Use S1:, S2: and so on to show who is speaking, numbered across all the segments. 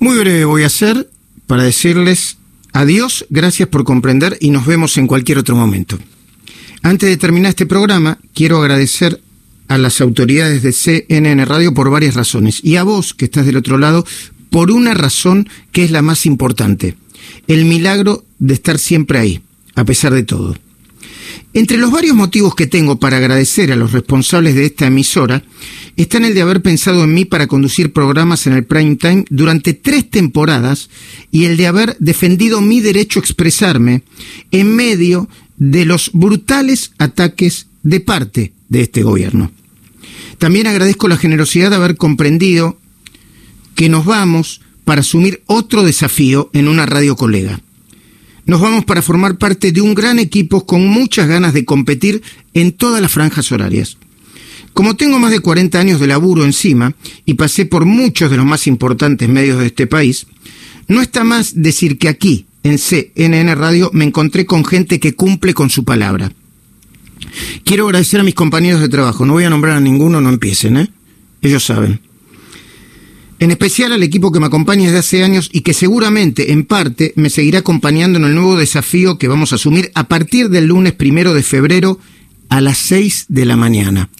S1: Muy breve voy a hacer para decirles adiós, gracias por comprender y nos vemos en cualquier otro momento. Antes de terminar este programa, quiero agradecer a las autoridades de CNN Radio por varias razones y a vos que estás del otro lado por una razón que es la más importante, el milagro de estar siempre ahí, a pesar de todo. Entre los varios motivos que tengo para agradecer a los responsables de esta emisora están el de haber pensado en mí para conducir programas en el prime time durante tres temporadas y el de haber defendido mi derecho a expresarme en medio de los brutales ataques de parte de este gobierno. También agradezco la generosidad de haber comprendido que nos vamos para asumir otro desafío en una radio colega. Nos vamos para formar parte de un gran equipo con muchas ganas de competir en todas las franjas horarias. Como tengo más de 40 años de laburo encima y pasé por muchos de los más importantes medios de este país, no está más decir que aquí, en CNN Radio, me encontré con gente que cumple con su palabra. Quiero agradecer a mis compañeros de trabajo, no voy a nombrar a ninguno, no empiecen, ¿eh? Ellos saben en especial al equipo que me acompaña desde hace años y que seguramente, en parte, me seguirá acompañando en el nuevo desafío que vamos a asumir a partir del lunes primero de febrero a las 6 de la mañana.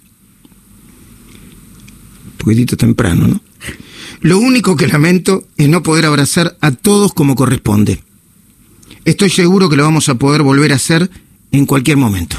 S1: Un temprano, ¿no? Lo único que lamento es no poder abrazar a todos como corresponde. Estoy seguro que lo vamos a poder volver a hacer en cualquier momento.